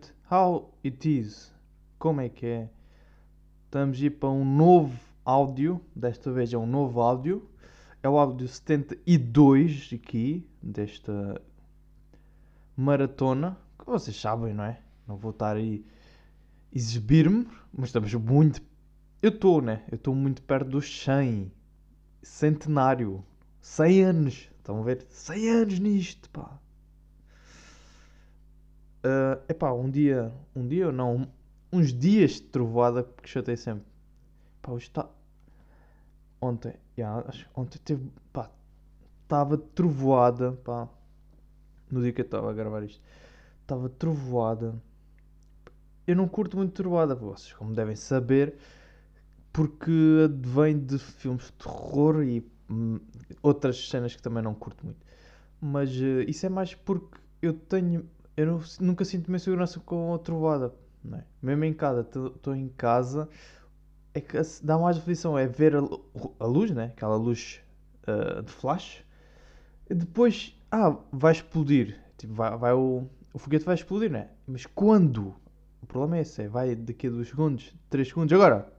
And how it is? Como é que é? Estamos a ir para um novo áudio. Desta vez é um novo áudio. É o áudio 72 aqui, desta maratona. Que vocês sabem, não é? Não vou estar aí exibir-me, mas estamos muito. Eu estou, né? Eu estou muito perto dos 100. Centenário. 100 anos. Estão a ver? 100 anos nisto, pá. Uh, epá, um dia, um dia não, uns dias de trovoada, porque chatei sempre. Pá, hoje está. Ontem, yeah, ontem teve, pá, estava trovoada, pá, no dia que eu estava a gravar isto, estava trovoada. Eu não curto muito trovoada, vocês como devem saber, porque advém de filmes de terror e hum, outras cenas que também não curto muito. Mas uh, isso é mais porque eu tenho eu não, nunca sinto minha segurança com a trovada. É? Mesmo em casa, estou em casa, é que dá mais aflição, é ver a, a luz, né? aquela luz uh, de flash, e depois, ah, vai explodir. Tipo, vai, vai o, o foguete vai explodir, né? Mas quando? O problema é esse, é, vai daqui a 2 segundos, 3 segundos, agora?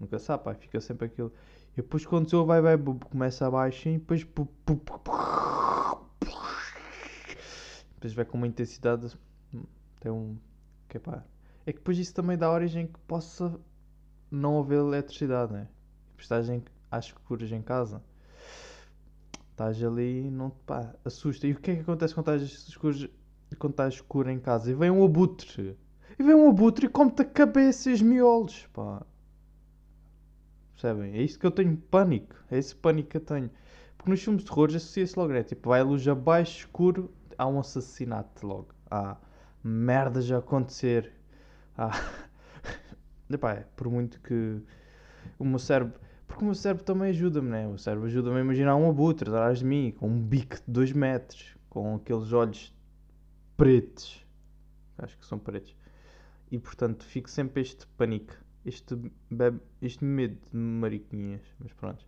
Nunca sabe, pá, fica sempre aquilo. E depois quando o vai, vai, começa abaixo e depois depois vai com uma intensidade. Tem um. Que é, pá, é que depois isso também dá origem que possa não haver eletricidade, né? Estás em, às escuras em casa. Estás ali e não pá, assusta. E o que é que acontece quando estás escuras, quando estás escuro em casa? E vem um abutre. E vem um abutre e come-te a cabeça e os miolos, pá. Percebem? É isso que eu tenho pânico. É esse pânico que eu tenho. Porque nos filmes de terror associa-se logo, né? Tipo, vai a luz abaixo, escuro, há um assassinato logo. Há merdas a acontecer. Há... Epá, é, por muito que o meu cérebro. Porque o meu cérebro também ajuda-me, né? O cérebro ajuda-me a imaginar um abutre atrás de mim, com um bico de 2 metros, com aqueles olhos pretos. Acho que são pretos. E portanto fico sempre este pânico, este, este medo de mariquinhas. Mas pronto.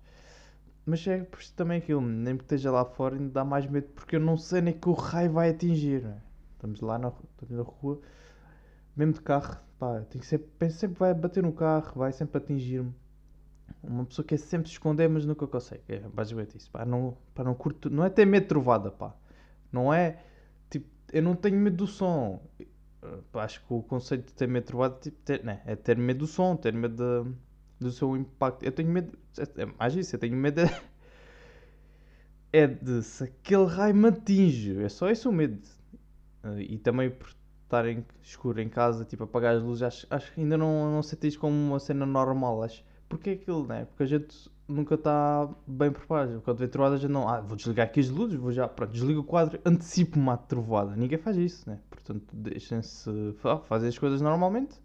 Mas é também aquilo, nem que esteja lá fora, ainda dá mais medo porque eu não sei nem que o raio vai atingir. É? Estamos lá na, na rua, mesmo de carro, pá, tenho sempre, sempre vai bater no carro, vai sempre atingir-me. Uma pessoa que é sempre se esconder, mas nunca consegue. É basicamente isso. Pá, não, pá, não curto. Não é ter medo de trovada, pá. Não é. Tipo, eu não tenho medo do som. Pá, acho que o conceito de ter medo de trovada tipo, ter, né, é ter medo do som, ter medo de do seu impacto. Eu tenho medo. É mais isso, eu tenho medo. De, é de se aquele raio me atinge. É só esse o medo. E também por estar em escuro em casa, tipo, apagar as luzes, acho, acho que ainda não, não senti como uma cena normal. Acho. Porque é aquilo, né? Porque a gente nunca está bem preparado. Quando vê trovoada, a gente não. Ah, vou desligar aqui as luzes, vou já. Pronto, desligo o quadro, antecipo-me à trovoada. Ninguém faz isso, né? Portanto, deixem-se fazer as coisas normalmente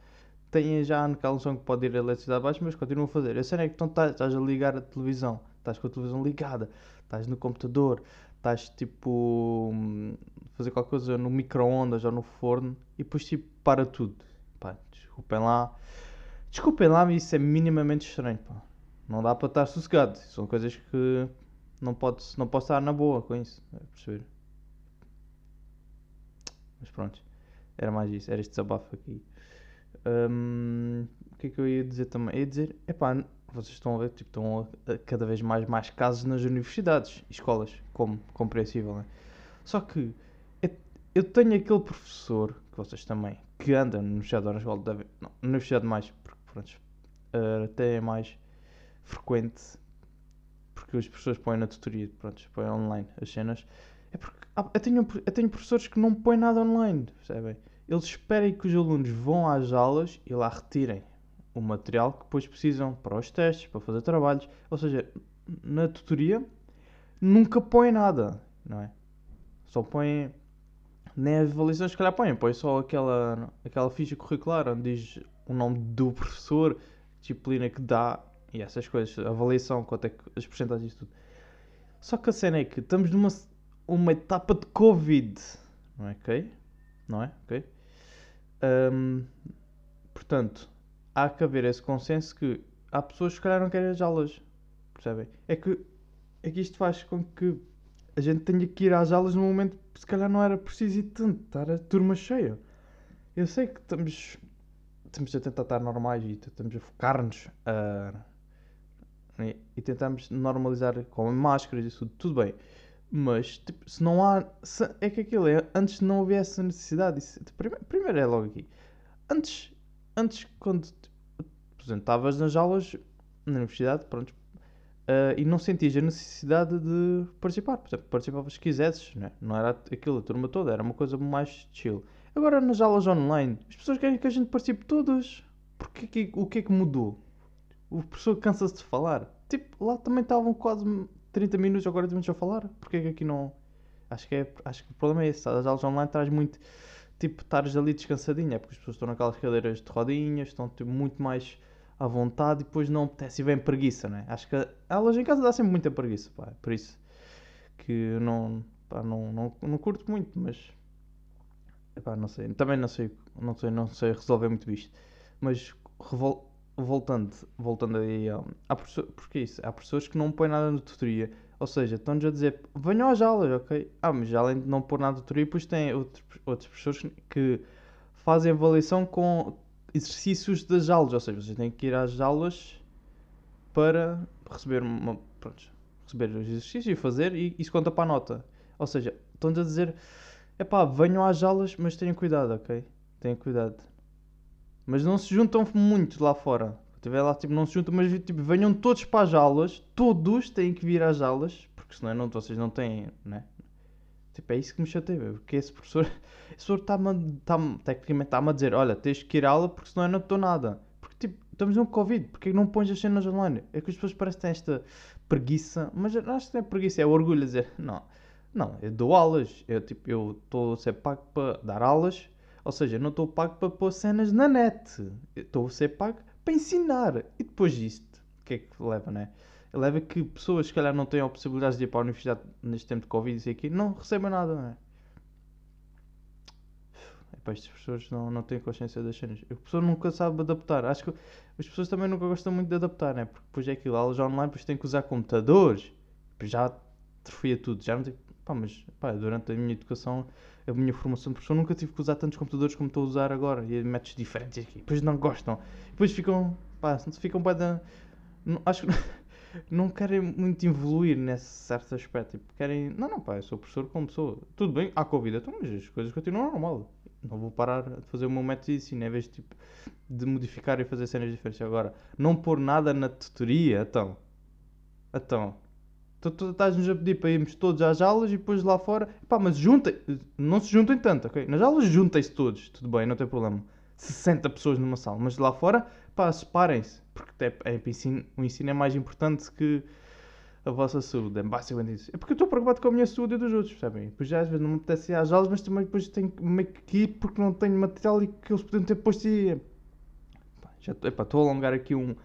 têm já naquela noção que pode ir a eletricidade abaixo, mas continuam a fazer. A cena é que então, estás, estás a ligar a televisão, estás com a televisão ligada, estás no computador, estás tipo fazer qualquer coisa no micro-ondas ou no forno e depois tipo para tudo. Pá, desculpem lá. Desculpem lá, mas isso é minimamente estranho. Pá. Não dá para estar sossegado. São coisas que não, pode, não posso estar na boa com isso. É perceber? Mas pronto. Era mais isso. Era este desabafo aqui. Um, o que é que eu ia dizer também? Ia dizer, epá, vocês estão a ver, tipo, estão a, a, cada vez mais, mais casos nas universidades e escolas, como compreensível, né? Só que eu tenho aquele professor, que vocês também, que anda na universidade na escola, deve, não, na universidade mais, porque pronto, uh, até é mais frequente, porque os professores põem na tutoria, pronto, põem online as cenas, é porque ah, eu, tenho, eu tenho professores que não põem nada online, percebem? Eles esperem que os alunos vão às aulas e lá retirem o material que depois precisam para os testes, para fazer trabalhos. Ou seja, na tutoria nunca põem nada, não é? Só põem. Nem as avaliações que calhar põem, põem só aquela, aquela ficha curricular onde diz o nome do professor, disciplina que dá e essas coisas, avaliação, quanto é que as porcentagens tudo. Só que a cena é que estamos numa uma etapa de Covid, não é? Ok? Não é? Ok? Portanto, há que haver esse consenso que há pessoas que se calhar não querem as aulas. Percebem? É que, é que isto faz com que a gente tenha que ir às aulas no momento que se calhar não era preciso ir tanto, estar a turma cheia. Eu sei que estamos, estamos a tentar estar normais e tentamos a focar-nos a. e, e tentamos normalizar com máscaras e tudo, tudo bem. Mas, tipo, se não há. se- é que aquilo é. Antes não essa necessidade. Isso, primeiro, primeiro é logo aqui. Antes, antes quando. tipo, Por exemplo, estavas nas aulas na universidade, pronto. ah, e não sentias a necessidade de participar. Por exemplo, participavas se quisesses, né? não era aquilo, a turma toda, era uma coisa mais chill. Agora nas aulas online, as pessoas querem que a gente participe todas. Porque que- o que é que mudou? O professor cansa-se de falar. Tipo, lá também estavam quase 30 minutos ou 40 minutos a falar. Porque é que aqui não. Acho que, é, acho que o problema é esse. As aulas online traz muito. Tipo, estares ali descansadinha. É porque as pessoas estão naquelas cadeiras de rodinhas, estão tipo, muito mais à vontade e depois não apetece e vem preguiça, né? Acho que aulas em casa dá sempre muita preguiça, pá. Por isso que não, pá, não, não, não curto muito, mas. Epá, não sei. Também não sei, não sei, não sei resolver muito isto. Mas revol- voltando, voltando aí há professor, porque é isso, há professores que não põem nada na tutoria. Ou seja, estão-nos a dizer, venham às aulas, ok? Ah, mas além de não pôr nada na tutoria, depois tem outros professores que fazem avaliação com exercícios das aulas. Ou seja, vocês têm que ir às aulas para receber, uma, pronto, receber os exercícios e fazer, e isso conta para a nota. Ou seja, estão-nos a dizer, epá, venham às aulas, mas tenham cuidado, ok? Tenham cuidado. Mas não se juntam muito lá fora. Tiver lá, tipo, não se juntam, mas tipo, venham todos para as aulas. Todos têm que vir às aulas, porque senão não, vocês não têm, né? Tipo, é isso que me chateia, porque esse professor, esse professor está-me, tá tecnicamente está-me a dizer, olha, tens que ir à aula porque senão eu não estou nada. Porque, tipo, estamos no Covid, porque é não pões as cenas online? É que as pessoas parecem têm esta preguiça, mas acho que não é preguiça, é orgulho a dizer, não, não, eu dou aulas, eu, tipo, eu estou a ser pago para dar aulas, ou seja, não estou pago para pôr cenas na net, estou a ser pago para ensinar. E depois disto, o que é que leva, né? Leva que pessoas, se calhar, não têm a possibilidade de ir para a universidade neste tempo de Covid e isso aqui, não recebem nada, né? Epá, estas pessoas não, não têm consciência das cenas. A pessoa nunca sabe adaptar. Acho que as pessoas também nunca gostam muito de adaptar, né? Porque depois é aquilo, aulas online, depois têm que usar computadores. Depois já atrofia tudo. Já não tem... Pá, mas pá, durante a minha educação, a minha formação de professor, nunca tive que usar tantos computadores como estou a usar agora. E métodos diferentes aqui. Depois não gostam. Depois ficam, pá, ficam bem da... Não- Acho que não querem muito evoluir nesse certo aspecto. Tipo, querem, não, não, pá, eu sou professor como pessoa. Tudo bem, há Covid, então, mas as coisas continuam normal. Não vou parar de fazer o meu método de ensino, em vez de, tipo, de modificar e fazer cenas diferentes. Agora, não pôr nada na tutoria, então. Então. Tu estás-nos a pedir para irmos todos às aulas e depois lá fora. Pá, mas juntem. Não se juntem tanto, ok? Nas aulas juntem-se todos, tudo bem, não tem problema. 60 pessoas numa sala, mas lá fora, pá, separem-se. Porque é, é, o ensino- o ensino é mais importante que a vossa saúde. É basicamente isso. É porque eu estou preocupado com a minha saúde e dos outros, percebem? Depois já às vezes não me apetece ir às aulas, mas também depois tenho meio que ir porque não tenho material e que eles podiam ter posto e. Pá, já estou a alongar aqui um,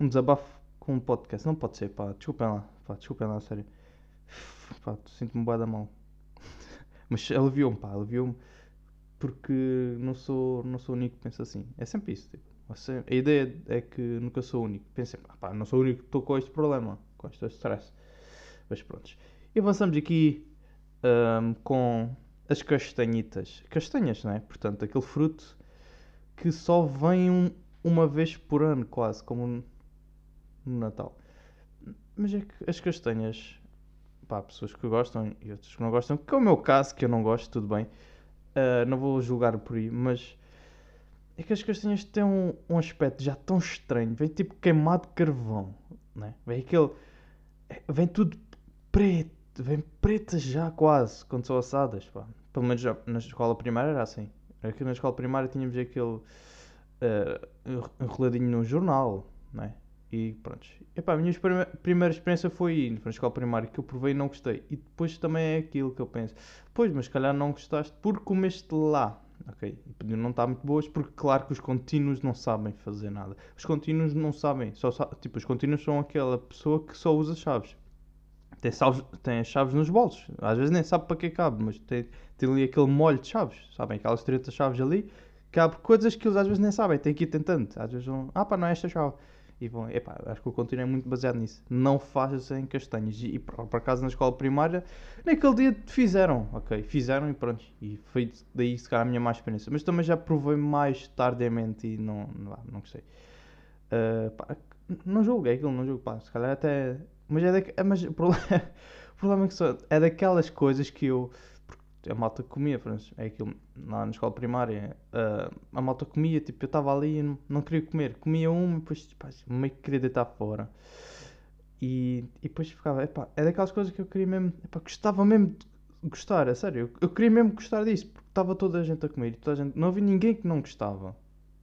um desabafo com um podcast. Não pode ser, pá, desculpem lá, pá, desculpem lá, sério. Pá, sinto-me bué da mal. Mas aliviou-me, pá, aliviou-me porque não sou, não sou o único que pensa assim. É sempre isso, tipo. A ideia é que nunca sou o único. Pensei, pá, pá, não sou o único que estou com este problema, com este stress. Mas pronto. E avançamos aqui ahm, com as castanhitas. Castanhas, não é? Portanto, aquele fruto que só vem um- uma vez por ano, quase, como no Natal. Mas é que as castanhas, pá, pessoas que gostam e outras que não gostam, que é o meu caso, que eu não gosto, tudo bem. Ah, não vou julgar por aí, mas é que as castanhas têm um, um aspecto já tão estranho, vem tipo queimado de carvão, né? Vem aquele. é- Vem tudo preto, vem pretas já quase quando são assadas, pá. Pelo menos já na escola primária era assim. Aqui na escola primária tínhamos aquele enro- enroladinho no jornal, né? E pronto. Epá, a minha prime- primeira experiência foi ir para a escola primária que eu provei e não gostei. E depois também é aquilo que eu penso. Pois, mas se calhar não gostaste porque comeste lá. Ok? E não estar muito boas porque claro que os contínuos não sabem fazer nada. Os contínuos não sabem. Só, tipo, os contínuos são aquela pessoa que só usa chaves. Tem, salves- tem as chaves nos bolsos. Às vezes nem sabe para que cabe, mas tem, tem ali aquele molho de chaves. Sabem? Aquelas 30 chaves ali. Cabe coisas que eles às vezes nem sabem. Tem que ir tentando. Às vezes vão. Ah pá, não é esta chave. E bom, epá, acho que o contínuo é muito baseado nisso. Não fazem castanhas. E, e por, acaso na escola primária, naquele dia fizeram, ok? Fizeram e pronto. E foi daí se calhar a minha má experiência. Mas também já provei mais tardiamente e não, não, não gostei. Uh, pá, não julgo, é aquilo, não julgo, pá. Se calhar até. Mas é da, mas o problema, o problema é que só, é daquelas coisas que eu a malta comia, pronto, é aquilo, lá na escola primária, uh, a malta comia, tipo, eu estava ali e não, não, queria comer, comia um e depois, tipo, meio que queria deitar fora. E, e depois ficava, epá, é daquelas coisas que eu queria mesmo, epá, gostava mesmo de gostar, é sério, eu, eu queria mesmo gostar disso, porque estava toda a gente a comer, toda a gente, não havia ninguém que não gostava.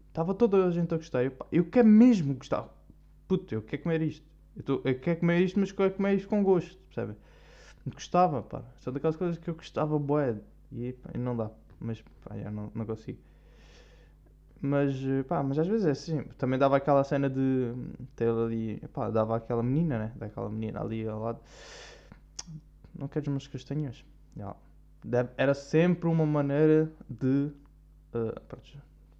Estava toda a gente a gostar, eu, eu quero mesmo gostar, puto, eu quero comer isto, eu, tô, eu quero comer isto, mas quero comer isto com gosto, percebe? Gostava, pá. São daquelas coisas que eu gostava, boé. E, pá, não dá. Mas, pá, já não, não consigo. Mas, pá, mas às vezes é assim. Também dava aquela cena de ter ali, pá, dava aquela menina, né? Daquela menina ali ao lado. Não queres umas castanhas? Já. Era sempre uma maneira de uh, pronto,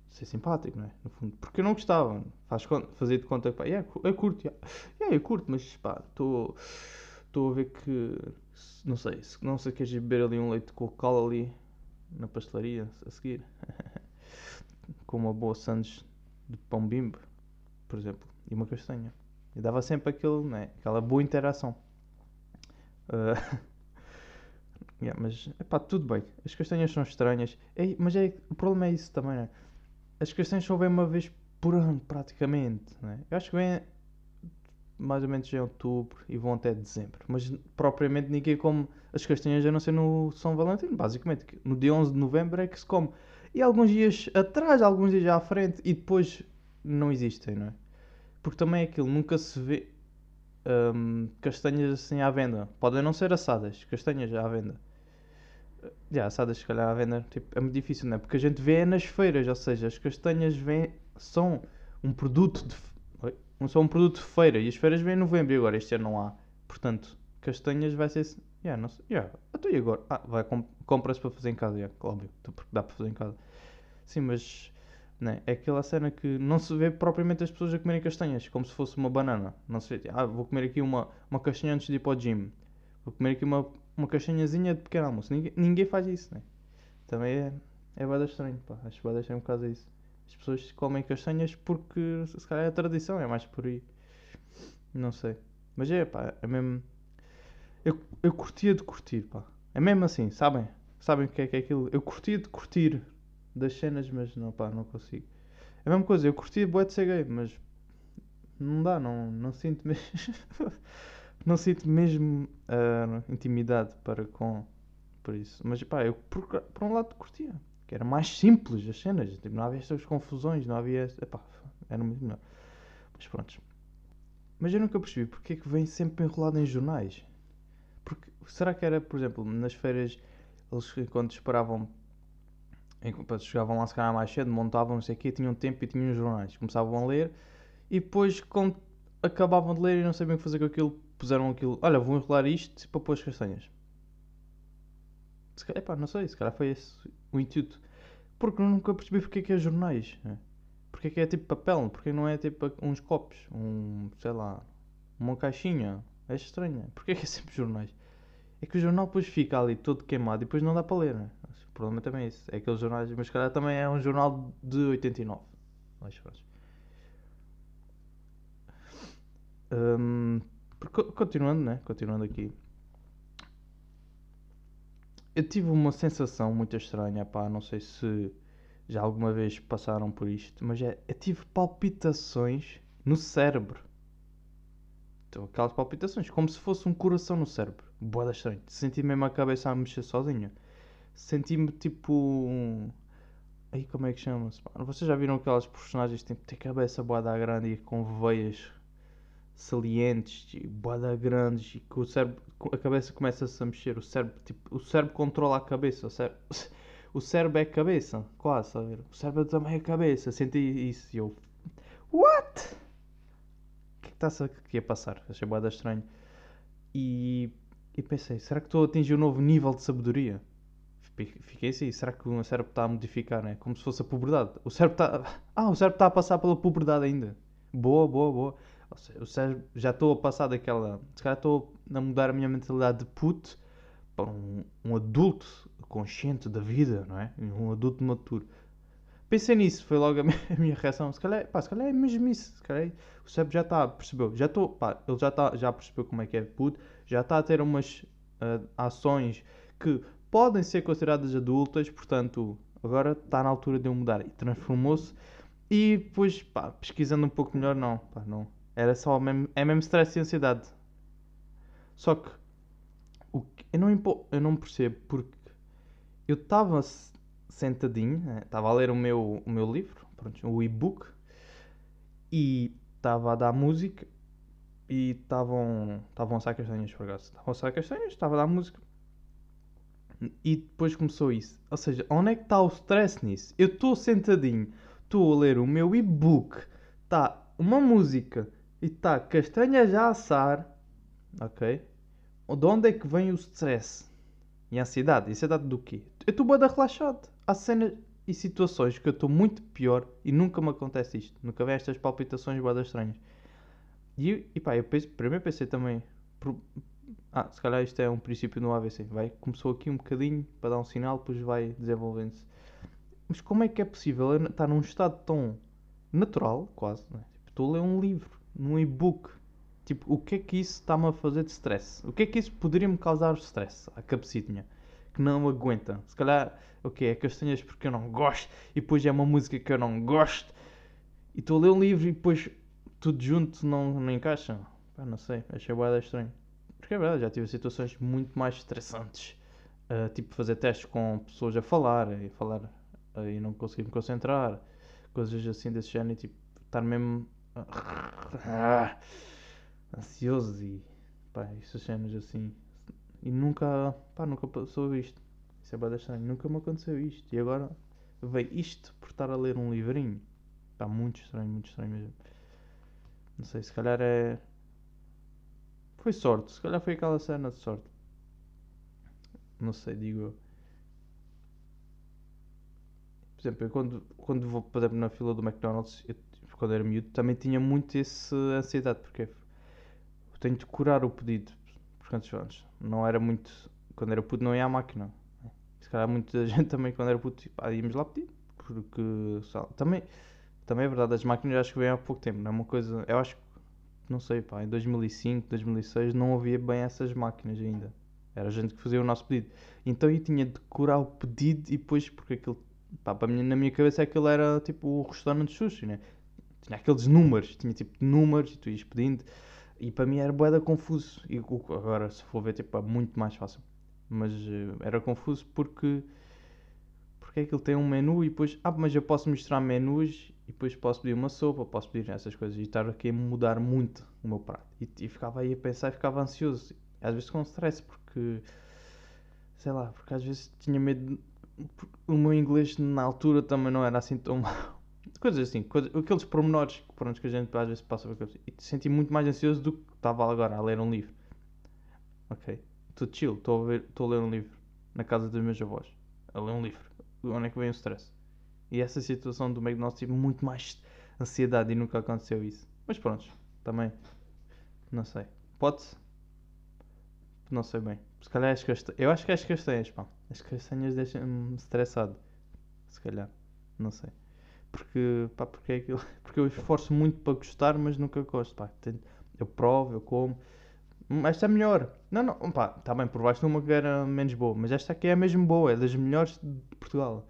ser simpático, né? No fundo. Porque eu não gostava. Faz, fazia de conta que, pá, yeah, eu curto, yeah. Yeah, eu curto, mas, pá, estou a ver que não sei, se não sei queres beber ali um leite com cal ali na pastelaria a seguir. com uma boa sandes de pão bimbo, por exemplo, e uma castanha. E dava sempre aquele, né, aquela boa interação. Uh, yeah, mas, epá, tudo bem. As castanhas são estranhas. É, mas é, o problema é isso também, né? As castanhas só vêm uma vez por ano, praticamente. Né? Eu acho que vem mais ou menos em outubro e vão até dezembro. Mas propriamente ninguém come as castanhas a não ser no São Valentino, basicamente. No dia 11 de novembro é que se come. E alguns dias atrás, alguns dias à frente, e depois não existem, não é? Porque também é aquilo, nunca se vê hum, castanhas assim à venda. Podem não ser assadas, castanhas à venda. Já, assadas se calhar à venda tipo, é muito difícil, não é? Porque a gente vê nas feiras, ou seja, as castanhas vêm, são um produto de não são um produto de feira e as feiras vêm em novembro e agora este ano não há. Portanto, castanhas vai ser. Yeah, não sei. Yeah. Até e agora? Ah, vai, comp compra-se para fazer em casa, yeah, óbvio, então, porque dá para fazer em casa. Sim, mas né, é aquela cena que não se vê propriamente as pessoas a comerem castanhas, como se fosse uma banana. Não se vê, ah, vou comer aqui uma, uma castanha antes de ir para o gym. Vou comer aqui uma, uma castanhazinha de pequeno almoço. Ninguém, ninguém faz isso, né? Também é, é bada estranho, pá. Acho bada estranho por causa disso. As pessoas comem castanhas porque se calhar é a tradição, é mais por aí. Não sei. Mas é pá, é mesmo. Eu, eu curtia de curtir, pá. É mesmo assim, sabem? Sabem o que é que é aquilo? Eu curtia de curtir das cenas, mas não, pá, não consigo. É a mesma coisa, eu curtia bué de ser gay, mas não dá, não, não sinto mesmo. não sinto mesmo uh, intimidade para com por isso. Mas pá, eu por, por um lado curtia que era mais simples as cenas, tipo, não havia estas confusões, não havia. Epá, era muito melhor. Mas pronto. Mas eu nunca percebi porque é que vem sempre enrolado em jornais. Porque, será que era, por exemplo, nas feiras, eles quando esperavam, enquanto chegavam lá se calhar mais cedo, montavam, não sei o quê, tinham tempo e tinham jornais. Começavam a ler e depois, quando acabavam de ler e não sabiam o que fazer com aquilo, puseram aquilo. Olha, vou enrolar isto para pôr as castanhas. Se calhar, epá, não sei, se calhar foi esse o intuito. Porque nunca percebi porque é que é jornais. Né? Porque é que é tipo papel, porque não é tipo uns copos, um, sei lá, uma caixinha. É estranho. Porque é que é sempre jornais? É que o jornal depois fica ali todo queimado e depois não dá para ler. Né? O problema também é esse. É aqueles jornais, mas calhar também é um jornal de 89. Mais fácil. Continuando, né? Continuando aqui eu tive uma sensação muito estranha, pá, não sei se já alguma vez passaram por isto, mas é, eu tive palpitações no cérebro. Então, aquelas palpitações, como se fosse um coração no cérebro. Boa estranho. Senti mesmo a cabeça a mexer sozinha. Senti-me tipo. Aí como é que chama-se? Vocês já viram aquelas personagens que têm cabeça boada grande e com veias salientes boada grandes e que o cérebro, a cabeça começa-se a mexer, o cérebro, tipo, o cérebro controla a cabeça, o cérebro, o cérebro é a cabeça, quase, sabe? O cérebro também é a cabeça, senti isso e eu, what? O que é que está-se aqui a passar? Achei boada estranho. E, e pensei, será que estou a atingir um novo nível de sabedoria? Fiquei assim, será que o cérebro está a modificar, né? Como se fosse a puberdade. O cérebro está. Ah, o cérebro está a passar pela puberdade ainda. Boa, boa, boa. Ou seja, já estou a passar daquela. Se calhar estou a mudar a minha mentalidade de puto para um, um adulto consciente da vida, não é? Um adulto maturo. Pensei nisso, foi logo a minha, a minha reação. Se calhar, pá, se calhar é mesmo isso. Se calhar, o Sérgio já está, percebeu? Já estou, pá, ele já, está, já percebeu como é que é puto, já está a ter umas uh, ações que podem ser consideradas adultas, portanto, agora está na altura de eu mudar. E transformou-se. E depois, pá, pesquisando um pouco melhor, não, pá, não. Era só mesmo, é mesmo stress e ansiedade. Só que, o que eu, não, eu não percebo porque eu estava sentadinho, estava né, a ler o meu, o meu livro, pronto, o e-book, e estava a dar música e estavam estavam a assar castanhas por acaso. Estavam a assar castanhas, estava a dar música. E depois começou isso. Ou seja, onde é que está o stress nisso? Eu estou sentadinho, estou a ler o meu e-book, está uma música e está castanhas a assar, ok? De onde é que vem o stress? E a ansiedade? Ansiedade do quê? Eu estou bem relaxado. Há cenas e situações que eu estou muito pior e nunca me acontece isto. Nunca vem estas palpitações boas estranhas. E, e pá, eu pensei, primeiro pensei também. Ah, se calhar isto é um princípio no AVC. Vai, começou aqui um bocadinho para dar um sinal, depois vai desenvolvendo-se. Mas como é que é possível estar num estado tão natural, quase, né? estou a ler um livro, num e-book. Tipo, o que é que isso está-me a fazer de stress? O que é que isso poderia me causar stress? A cabecinha que não aguenta. Se calhar, ok, é castanhas porque eu não gosto, e depois é uma música que eu não gosto, e estou a ler um livro e depois tudo junto não, não encaixa. Pá, não sei, achei boa estranho. Porque é verdade, já tive situações muito mais estressantes. Uh, tipo, fazer testes com pessoas a falar e falar uh, e não conseguir me concentrar, coisas assim desse género, e tipo, estar mesmo ansioso e pá, essas cenas assim. E nunca, pá, nunca passou isto. Isso é bem estranho. Nunca me aconteceu isto. E agora veio isto por estar a ler um livrinho. Está muito estranho, muito estranho mesmo. Não sei, se calhar é. Foi sorte. Se calhar foi aquela cena de sorte. Não sei, digo eu. Por exemplo, eu quando, quando vou, por exemplo, na fila do McDonald's, eu, quando era miúdo, também tinha muito essa ansiedade, porque eu tenho de curar o pedido por quantos anos? Não era muito. Quando era puto, não ia à máquina. Se calhar muita gente também, quando era puto, tipo, ah, íamos lá pedir. Porque. Também, também é verdade, as máquinas acho que vêm há pouco tempo. Não é uma coisa. Eu acho que. Não sei, pá, em 2005, 2006 não havia bem essas máquinas ainda. Era a gente que fazia o nosso pedido. Então eu tinha de curar o pedido e depois, porque aquilo. Pá, para mim, na minha cabeça aquilo era tipo o restaurante de sushi, né? Tinha aqueles números, tinha tipo números e tu ias pedindo. E para mim era boeda confuso. E agora, se for ver, tipo, é muito mais fácil. Mas uh, era confuso porque. Porque aquilo tem um menu e depois. Ah, mas eu posso misturar menus e depois posso pedir uma sopa, posso pedir essas coisas. E estar aqui a mudar muito o meu prato. E, e ficava aí a pensar e ficava ansioso. Às vezes com stress, porque. Sei lá, porque às vezes tinha medo. O meu inglês na altura também não era assim tão mau coisas assim, coisas, aqueles pormenores pronto, que a gente às vezes passa por E senti muito mais ansioso do que estava agora a ler um livro. Ok? Estou chill, estou a, a ler um livro na casa dos meus avós. A ler um livro. Onde é que vem o stress? E essa situação do McDonald's tive muito mais ansiedade e nunca aconteceu isso. Mas pronto, também. Não sei. Pode-se? Não sei bem. Se calhar as castanhas. Eu acho que as castanhas, pá. As castanhas deixam-me estressado. Se calhar. Não sei. Porque, pá, porque, é aquilo, porque eu esforço muito para gostar, mas nunca gosto. Pá. Eu provo, eu como. Esta é melhor. Não, não, pá, está bem, provaste uma que era menos boa, mas esta aqui é mesmo boa, é das melhores de Portugal.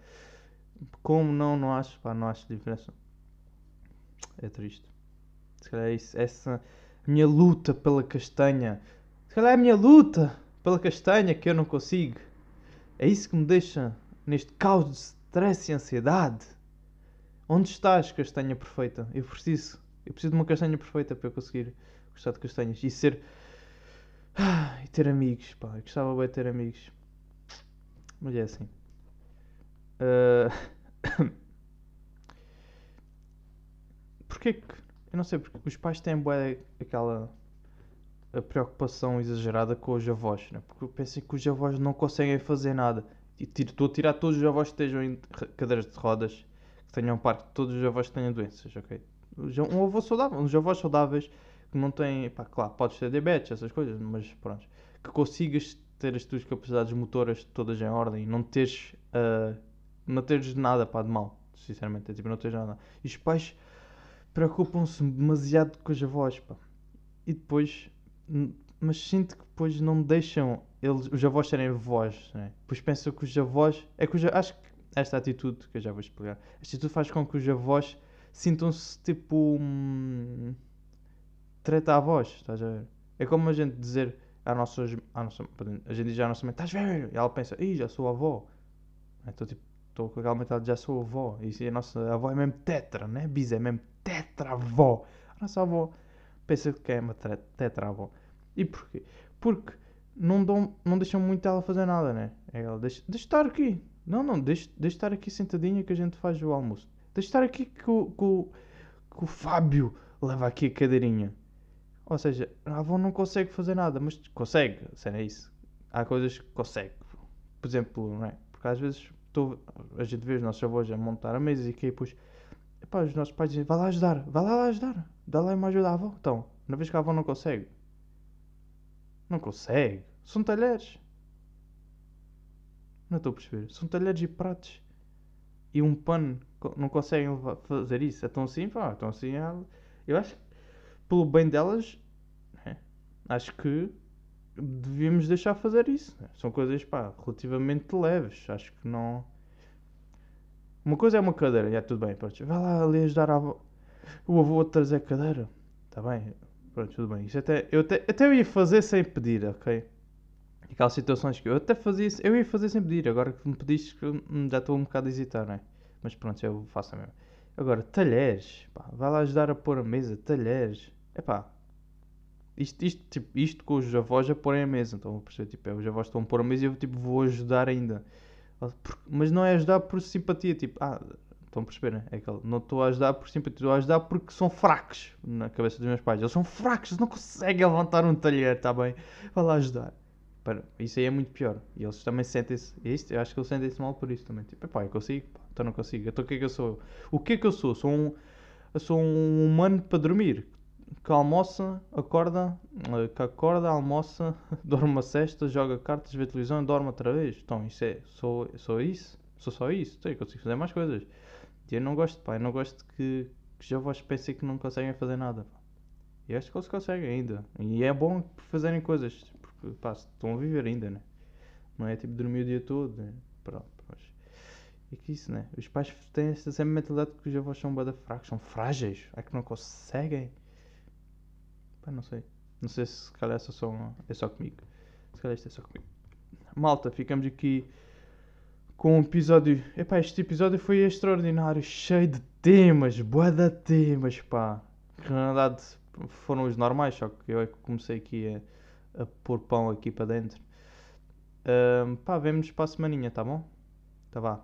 Como não, não acho, pá, não acho diferença. É triste. Se calhar é isso, essa minha luta pela castanha. Se calhar é a minha luta pela castanha que eu não consigo. É isso que me deixa neste caos de stress e ansiedade. Onde estás, castanha perfeita? Eu preciso. Eu preciso de uma castanha perfeita para eu conseguir gostar de castanhas. E ser. Ah, e ter amigos, pá. Eu gostava bem de ter amigos. Mas é assim. Uh... Porquê que. Eu não sei, porque os pais têm boa aquela a preocupação exagerada com os avós, né? porque pensam que os avós não conseguem fazer nada. E estou a tirar todos os avós que estejam em cadeiras de rodas que tenham parque, todos os avós que tenham doenças, ok? Um avô saudável, uns avós saudáveis que não têm, pá, claro, podes ter diabetes, essas coisas, mas pronto, que consigas ter as tuas capacidades motoras todas em ordem e não teres, ah, não teres nada, pá, de mal, sinceramente, é tipo, não teres nada. E os pais preocupam-se demasiado com os avós, pá. E depois, mas sinto que depois não deixam eles, os avós serem avós, né? Depois pensam que os avós, é que os, acho que esta atitude, que eu já vou explicar, esta atitude faz com que os avós sintam-se tipo. Hum, treta à voz, estás a ver? É como a gente dizer à nossa, à nossa a gente diz à nossa mãe, estás velho? E ela pensa, ih, já sou avó. Então, tipo, estou com aquela mentalidade, já sou avó. E a nossa avó é mesmo tetra, né? Bis é mesmo tetra avó. A nossa avó pensa que é uma tre- tetra avó. E porquê? Porque não, dão, não deixam muito ela fazer nada, né? Ela, deixa, deixa estar aqui. Não, não, deixa, deixa estar aqui sentadinha que a gente faz o almoço. Deixa estar aqui que o, que o, que o Fábio leva aqui a cadeirinha. Ou seja, a avó não consegue fazer nada, mas consegue, sério, é isso. Há coisas que consegue. Por exemplo, não é? Porque às vezes tô, a gente vê os nossos avós a montar a mesa e que depois epá, os nossos pais dizem, vai lá ajudar, vai lá ajudar, dá lá uma ajuda à avó. Então, na vez que a avó não consegue, não consegue, são talheres. Não estou a perceber, são talheres e pratos. E um pano, não conseguem fazer isso. Então assim, pá, então assim, eu acho que pelo bem delas, né, acho que devíamos deixar fazer isso. né? São coisas, pá, relativamente leves. Acho que não. Uma coisa é uma cadeira, já tudo bem, pronto. Vai lá ali ajudar a o avô a trazer a cadeira. Está bem, pronto, tudo bem. Isso até, eu até, até eu ia fazer sem pedir, ok? Aquelas situações que eu até fazia, eu ia fazer sem pedir. Agora que me pediste, que já estou um bocado a hesitar, não é? Mas pronto, eu faço a mesma. Agora, talheres, pá, vai lá ajudar a pôr a mesa, talheres. É pá, isto, isto, tipo, isto com os avós a porem a mesa, então perceber, tipo, é, os avós estão a pôr a mesa e eu tipo, vou ajudar ainda. Mas não é ajudar por simpatia, tipo, ah, estão a perceber, né? É aquele, não estou a ajudar por simpatia, estou a ajudar porque são fracos na cabeça dos meus pais. Eles são fracos, não conseguem levantar um talher, está bem? Vai lá ajudar. Para, isso aí é muito pior. E eles também sentem-se. Eu acho que eles sentem-se mal por isso também. Tipo, pá, eu consigo, pá, então não consigo. Então o que é que eu sou? O que é que eu sou? Sou um, sou um humano para dormir. Que almoça, acorda, eh, que acorda, almoça, dorme uma cesta, joga cartas, vê televisão e dorme outra vez. Então isso é. Sou, sou isso? Sou só isso? Então, eu consigo fazer mais coisas. E eu não gosto, pá, eu não gosto que, que avós pensem que não conseguem fazer nada. E acho que eles conseguem ainda. E é bom fazerem coisas. Pá, estão a viver ainda, né? Não é tipo dormir o dia todo, né? Pronto, mas... Que isso, né? Os pais têm essa sempre mentalidade que os avós são bada fracos, são frágeis. É que não conseguem. Pá, não sei. Não sei se se calhar é só, é só comigo. Se calhar isto é só comigo. Malta, ficamos aqui com um episódio. Epá, este episódio foi extraordinário, cheio de temas, bué de temas, pá. Que na verdade foram os normais, só que eu é que comecei aqui a, a pôr pão aqui para dentro. Ahm, pá, vemo-nos para a semaninha, tá bom? Tá vá.